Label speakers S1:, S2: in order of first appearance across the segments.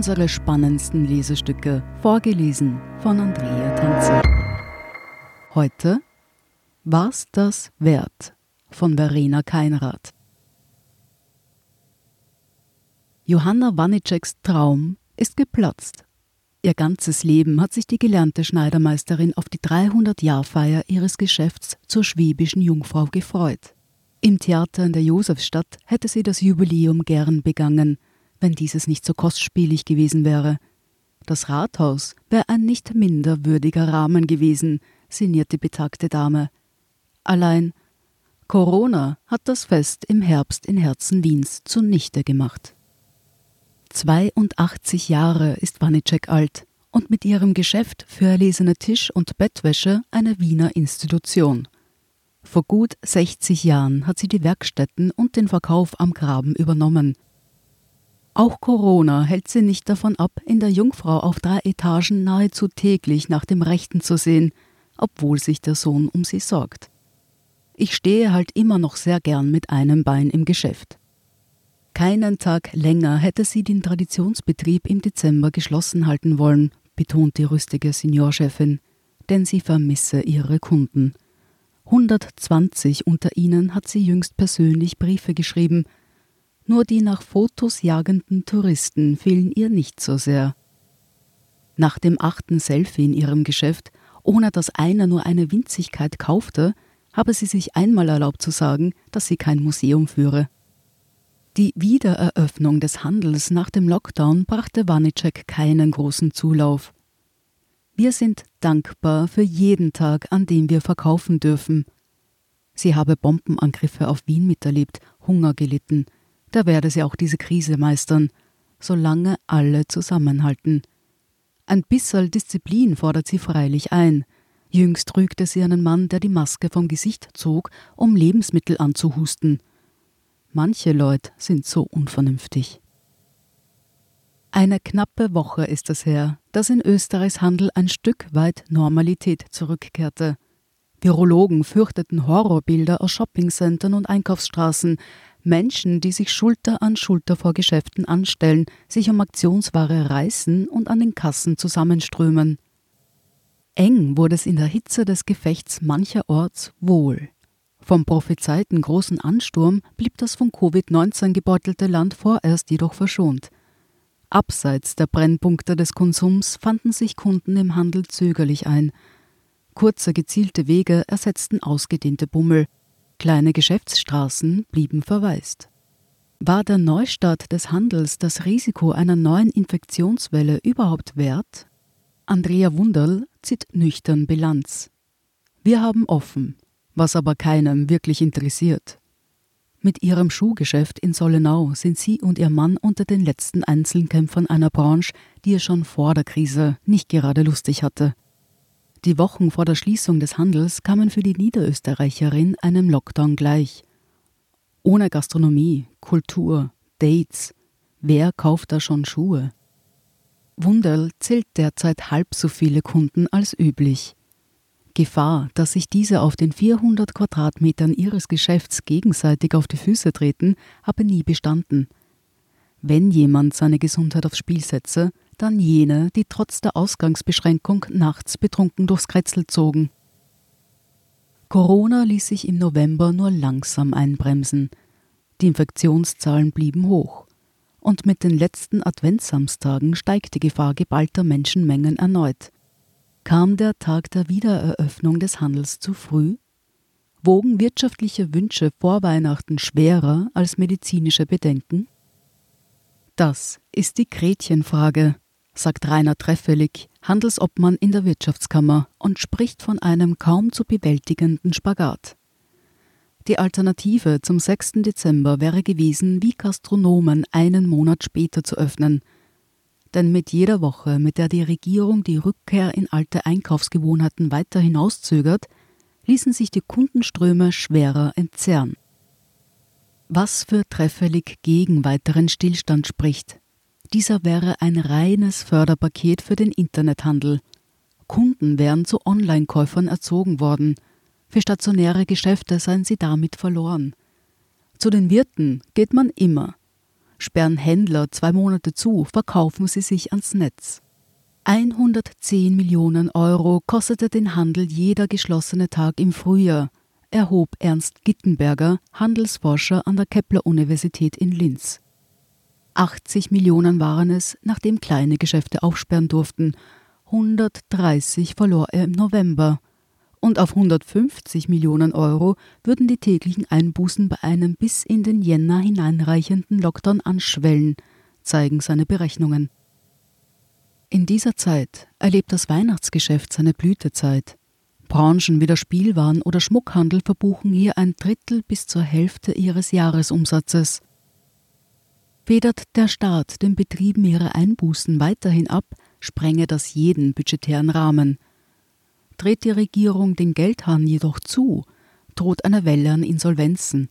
S1: unsere spannendsten Lesestücke, vorgelesen von Andrea Tanzer. Heute War's das wert von Verena Keinrath. Johanna Waniceks Traum ist geplatzt. Ihr ganzes Leben hat sich die gelernte Schneidermeisterin auf die 300-Jahr-Feier ihres Geschäfts zur schwäbischen Jungfrau gefreut. Im Theater in der Josefstadt hätte sie das Jubiläum gern begangen, wenn dieses nicht so kostspielig gewesen wäre. Das Rathaus wäre ein nicht minder würdiger Rahmen gewesen, sinniert die betagte Dame. Allein Corona hat das Fest im Herbst in Herzen Wiens zunichte gemacht. 82 Jahre ist Wanicek alt und mit ihrem Geschäft für erlesene Tisch- und Bettwäsche eine Wiener Institution. Vor gut 60 Jahren hat sie die Werkstätten und den Verkauf am Graben übernommen – auch Corona hält sie nicht davon ab, in der Jungfrau auf drei Etagen nahezu täglich nach dem Rechten zu sehen, obwohl sich der Sohn um sie sorgt. Ich stehe halt immer noch sehr gern mit einem Bein im Geschäft. Keinen Tag länger hätte sie den Traditionsbetrieb im Dezember geschlossen halten wollen, betont die rüstige Seniorchefin, denn sie vermisse ihre Kunden. 120 unter ihnen hat sie jüngst persönlich Briefe geschrieben, nur die nach Fotos jagenden Touristen fehlen ihr nicht so sehr. Nach dem achten Selfie in ihrem Geschäft, ohne dass einer nur eine Winzigkeit kaufte, habe sie sich einmal erlaubt zu sagen, dass sie kein Museum führe. Die Wiedereröffnung des Handels nach dem Lockdown brachte Wanicek keinen großen Zulauf. Wir sind dankbar für jeden Tag, an dem wir verkaufen dürfen. Sie habe Bombenangriffe auf Wien miterlebt, Hunger gelitten, da werde sie auch diese Krise meistern, solange alle zusammenhalten. Ein bisserl Disziplin fordert sie freilich ein. Jüngst rügte sie einen Mann, der die Maske vom Gesicht zog, um Lebensmittel anzuhusten. Manche Leute sind so unvernünftig. Eine knappe Woche ist es her, dass in Österreichs Handel ein Stück weit Normalität zurückkehrte. Virologen fürchteten Horrorbilder aus Shoppingcentern und Einkaufsstraßen, Menschen, die sich Schulter an Schulter vor Geschäften anstellen, sich um Aktionsware reißen und an den Kassen zusammenströmen. Eng wurde es in der Hitze des Gefechts mancherorts wohl. Vom prophezeiten großen Ansturm blieb das von Covid-19 gebeutelte Land vorerst jedoch verschont. Abseits der Brennpunkte des Konsums fanden sich Kunden im Handel zögerlich ein. Kurze gezielte Wege ersetzten ausgedehnte Bummel, Kleine Geschäftsstraßen blieben verwaist. War der Neustart des Handels das Risiko einer neuen Infektionswelle überhaupt wert? Andrea Wunderl zieht nüchtern Bilanz. Wir haben offen, was aber keinem wirklich interessiert. Mit ihrem Schuhgeschäft in Sollenau sind sie und ihr Mann unter den letzten Einzelkämpfern einer Branche, die es schon vor der Krise nicht gerade lustig hatte. Die Wochen vor der Schließung des Handels kamen für die Niederösterreicherin einem Lockdown gleich. Ohne Gastronomie, Kultur, Dates, wer kauft da schon Schuhe? Wunderl zählt derzeit halb so viele Kunden als üblich. Gefahr, dass sich diese auf den 400 Quadratmetern ihres Geschäfts gegenseitig auf die Füße treten, habe nie bestanden. Wenn jemand seine Gesundheit aufs Spiel setze, dann jene, die trotz der Ausgangsbeschränkung nachts betrunken durchs Kretzel zogen. Corona ließ sich im November nur langsam einbremsen. Die Infektionszahlen blieben hoch. Und mit den letzten Adventssamstagen steigt die Gefahr geballter Menschenmengen erneut. Kam der Tag der Wiedereröffnung des Handels zu früh? Wogen wirtschaftliche Wünsche vor Weihnachten schwerer als medizinische Bedenken? Das ist die Gretchenfrage, sagt Rainer Treffelig, Handelsobmann in der Wirtschaftskammer und spricht von einem kaum zu bewältigenden Spagat. Die Alternative zum 6. Dezember wäre gewesen, wie Gastronomen einen Monat später zu öffnen. Denn mit jeder Woche, mit der die Regierung die Rückkehr in alte Einkaufsgewohnheiten weiter hinauszögert, ließen sich die Kundenströme schwerer entzerren. Was für Treffelig gegen weiteren Stillstand spricht, dieser wäre ein reines Förderpaket für den Internethandel. Kunden wären zu Online-Käufern erzogen worden. Für stationäre Geschäfte seien sie damit verloren. Zu den Wirten geht man immer. Sperren Händler zwei Monate zu, verkaufen sie sich ans Netz. 110 Millionen Euro kostete den Handel jeder geschlossene Tag im Frühjahr, erhob Ernst Gittenberger, Handelsforscher an der Kepler-Universität in Linz. 80 Millionen waren es, nachdem kleine Geschäfte aufsperren durften. 130 verlor er im November. Und auf 150 Millionen Euro würden die täglichen Einbußen bei einem bis in den Jänner hineinreichenden Lockdown anschwellen, zeigen seine Berechnungen. In dieser Zeit erlebt das Weihnachtsgeschäft seine Blütezeit. Branchen wie der Spielwaren- oder Schmuckhandel verbuchen hier ein Drittel bis zur Hälfte ihres Jahresumsatzes. Federt der Staat den Betrieben ihre Einbußen weiterhin ab, sprenge das jeden budgetären Rahmen. Dreht die Regierung den Geldhahn jedoch zu, droht eine Welle an Insolvenzen.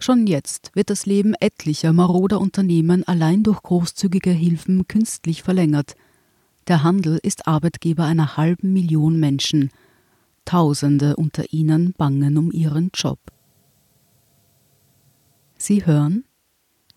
S1: Schon jetzt wird das Leben etlicher maroder Unternehmen allein durch großzügige Hilfen künstlich verlängert – der Handel ist Arbeitgeber einer halben Million Menschen. Tausende unter ihnen bangen um ihren Job. Sie hören?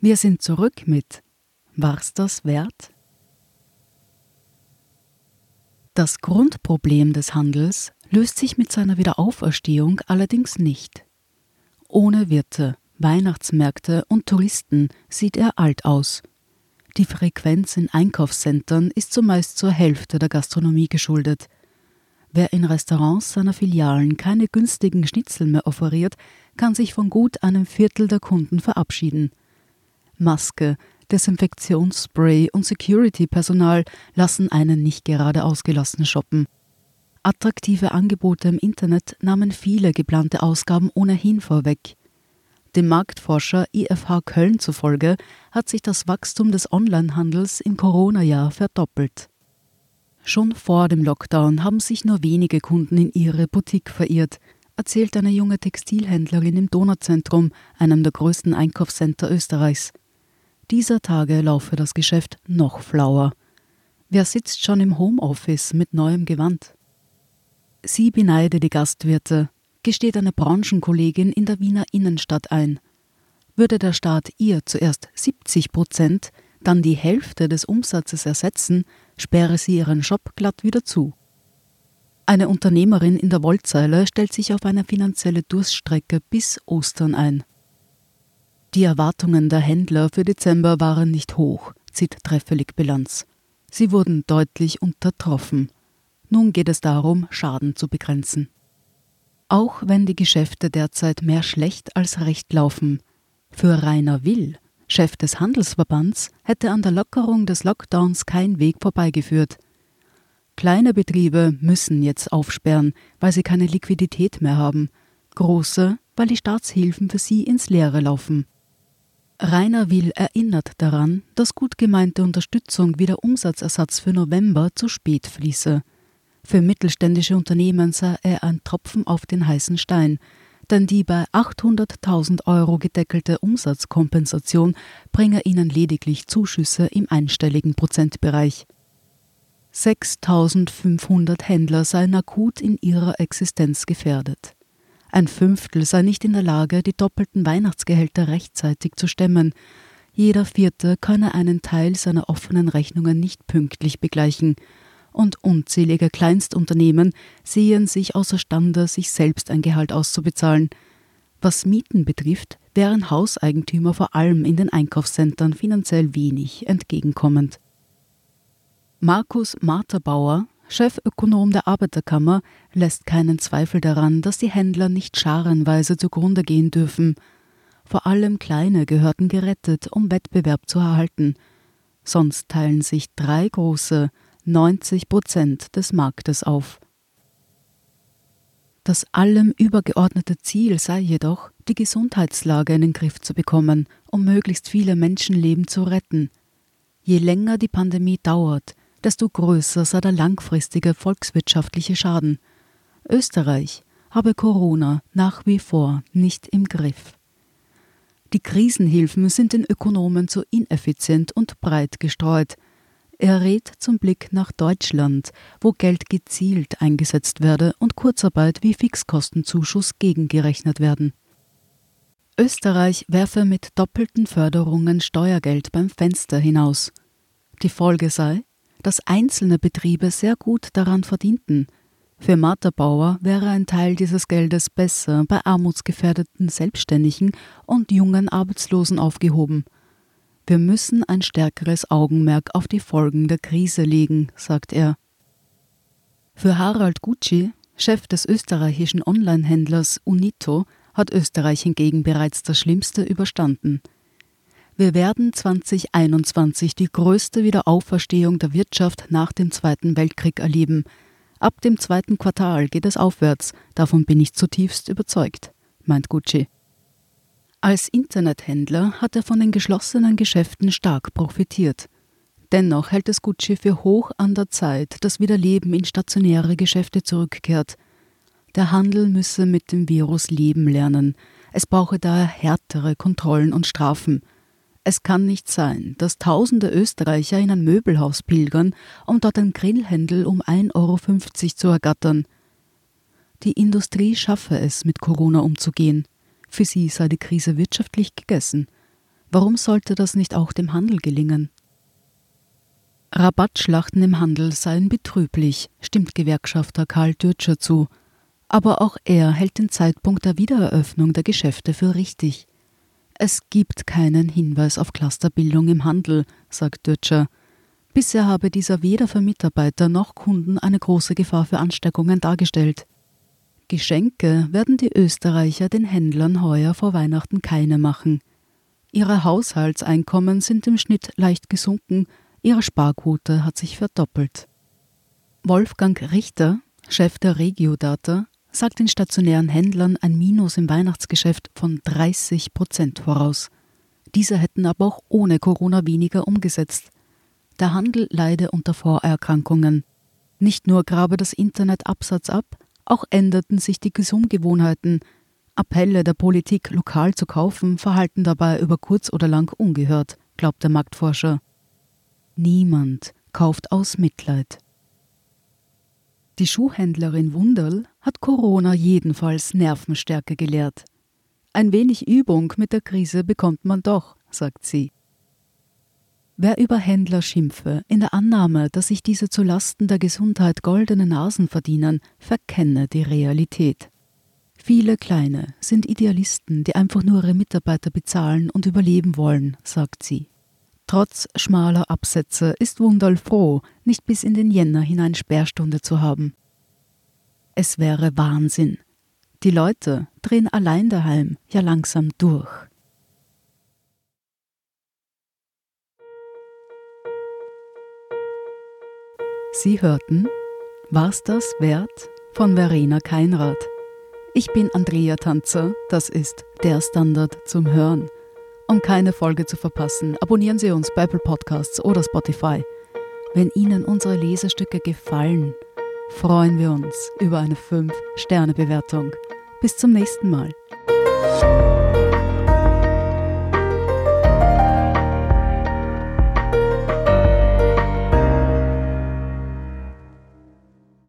S1: Wir sind zurück mit War's das wert? Das Grundproblem des Handels löst sich mit seiner Wiederauferstehung allerdings nicht. Ohne Wirte, Weihnachtsmärkte und Touristen sieht er alt aus die Frequenz in Einkaufszentren ist zumeist zur Hälfte der Gastronomie geschuldet. Wer in Restaurants seiner Filialen keine günstigen Schnitzel mehr offeriert, kann sich von gut einem Viertel der Kunden verabschieden. Maske, Desinfektionsspray und Security-Personal lassen einen nicht gerade ausgelassen shoppen. Attraktive Angebote im Internet nahmen viele geplante Ausgaben ohnehin vorweg. Dem Marktforscher IFH Köln zufolge hat sich das Wachstum des Onlinehandels im Corona-Jahr verdoppelt. Schon vor dem Lockdown haben sich nur wenige Kunden in ihre Boutique verirrt, erzählt eine junge Textilhändlerin im Donauzentrum, einem der größten Einkaufscenter Österreichs. Dieser Tage laufe das Geschäft noch flauer. Wer sitzt schon im Homeoffice mit neuem Gewand? Sie beneide die Gastwirte, gesteht eine Branchenkollegin in der Wiener Innenstadt ein. Würde der Staat ihr zuerst 70 Prozent, dann die Hälfte des Umsatzes ersetzen, sperre sie ihren Shop glatt wieder zu. Eine Unternehmerin in der Wollzeile stellt sich auf eine finanzielle Durststrecke bis Ostern ein. Die Erwartungen der Händler für Dezember waren nicht hoch, zieht treffelig Bilanz. Sie wurden deutlich untertroffen. Nun geht es darum, Schaden zu begrenzen. Auch wenn die Geschäfte derzeit mehr schlecht als recht laufen. Für Rainer Will, Chef des Handelsverbands, hätte an der Lockerung des Lockdowns kein Weg vorbeigeführt. Kleine Betriebe müssen jetzt aufsperren, weil sie keine Liquidität mehr haben. Große, weil die Staatshilfen für sie ins Leere laufen. Rainer Will erinnert daran, dass gut gemeinte Unterstützung wie der Umsatzersatz für November zu spät fließe. Für mittelständische Unternehmen sah er ein Tropfen auf den heißen Stein, denn die bei 800.000 Euro gedeckelte Umsatzkompensation bringe ihnen lediglich Zuschüsse im einstelligen Prozentbereich. 6.500 Händler seien akut in ihrer Existenz gefährdet. Ein Fünftel sei nicht in der Lage, die doppelten Weihnachtsgehälter rechtzeitig zu stemmen. Jeder Vierte könne einen Teil seiner offenen Rechnungen nicht pünktlich begleichen und unzählige Kleinstunternehmen sehen sich außerstande, sich selbst ein Gehalt auszubezahlen. Was Mieten betrifft, wären Hauseigentümer vor allem in den Einkaufszentren finanziell wenig entgegenkommend. Markus Marterbauer, Chefökonom der Arbeiterkammer, lässt keinen Zweifel daran, dass die Händler nicht scharenweise zugrunde gehen dürfen. Vor allem kleine gehörten gerettet, um Wettbewerb zu erhalten. Sonst teilen sich drei große, 90 Prozent des Marktes auf. Das allem übergeordnete Ziel sei jedoch, die Gesundheitslage in den Griff zu bekommen, um möglichst viele Menschenleben zu retten. Je länger die Pandemie dauert, desto größer sei der langfristige volkswirtschaftliche Schaden. Österreich habe Corona nach wie vor nicht im Griff. Die Krisenhilfen sind den Ökonomen zu ineffizient und breit gestreut. Er rät zum Blick nach Deutschland, wo Geld gezielt eingesetzt werde und Kurzarbeit wie Fixkostenzuschuss gegengerechnet werden. Österreich werfe mit doppelten Förderungen Steuergeld beim Fenster hinaus. Die Folge sei, dass einzelne Betriebe sehr gut daran verdienten. Für Martha Bauer wäre ein Teil dieses Geldes besser bei armutsgefährdeten Selbstständigen und jungen Arbeitslosen aufgehoben. Wir müssen ein stärkeres Augenmerk auf die Folgen der Krise legen, sagt er. Für Harald Gucci, Chef des österreichischen Onlinehändlers Unito, hat Österreich hingegen bereits das Schlimmste überstanden. Wir werden 2021 die größte Wiederauferstehung der Wirtschaft nach dem Zweiten Weltkrieg erleben. Ab dem zweiten Quartal geht es aufwärts, davon bin ich zutiefst überzeugt, meint Gucci. Als Internethändler hat er von den geschlossenen Geschäften stark profitiert. Dennoch hält es Gucci für hoch an der Zeit, dass wieder Leben in stationäre Geschäfte zurückkehrt. Der Handel müsse mit dem Virus leben lernen. Es brauche daher härtere Kontrollen und Strafen. Es kann nicht sein, dass tausende Österreicher in ein Möbelhaus pilgern, um dort ein Grillhändel um 1,50 Euro zu ergattern. Die Industrie schaffe es, mit Corona umzugehen. Für sie sei die Krise wirtschaftlich gegessen. Warum sollte das nicht auch dem Handel gelingen? Rabattschlachten im Handel seien betrüblich, stimmt Gewerkschafter Karl Dürtscher zu. Aber auch er hält den Zeitpunkt der Wiedereröffnung der Geschäfte für richtig. Es gibt keinen Hinweis auf Clusterbildung im Handel, sagt Dötscher. Bisher habe dieser weder für Mitarbeiter noch Kunden eine große Gefahr für Ansteckungen dargestellt. Geschenke werden die Österreicher den Händlern heuer vor Weihnachten keine machen. Ihre Haushaltseinkommen sind im Schnitt leicht gesunken, ihre Sparquote hat sich verdoppelt. Wolfgang Richter, Chef der Regiodata, sagt den stationären Händlern ein Minus im Weihnachtsgeschäft von 30 Prozent voraus. Diese hätten aber auch ohne Corona weniger umgesetzt. Der Handel leide unter Vorerkrankungen. Nicht nur grabe das Internet Absatz ab, auch änderten sich die Konsumgewohnheiten. Appelle der Politik, lokal zu kaufen, verhalten dabei über kurz oder lang ungehört, glaubt der Marktforscher. Niemand kauft aus Mitleid. Die Schuhhändlerin Wunderl hat Corona jedenfalls Nervenstärke gelehrt. Ein wenig Übung mit der Krise bekommt man doch, sagt sie. Wer über Händler schimpfe, in der Annahme, dass sich diese zu Lasten der Gesundheit goldene Nasen verdienen, verkenne die Realität. Viele Kleine sind Idealisten, die einfach nur ihre Mitarbeiter bezahlen und überleben wollen, sagt sie. Trotz schmaler Absätze ist Wunderl froh, nicht bis in den Jänner hinein Sperrstunde zu haben. Es wäre Wahnsinn. Die Leute drehen allein daheim ja langsam durch. Sie hörten War's das wert? von Verena Keinrad. Ich bin Andrea Tanzer, das ist der Standard zum Hören. Um keine Folge zu verpassen, abonnieren Sie uns bei Apple Podcasts oder Spotify. Wenn Ihnen unsere Lesestücke gefallen, freuen wir uns über eine 5-Sterne-Bewertung. Bis zum nächsten Mal.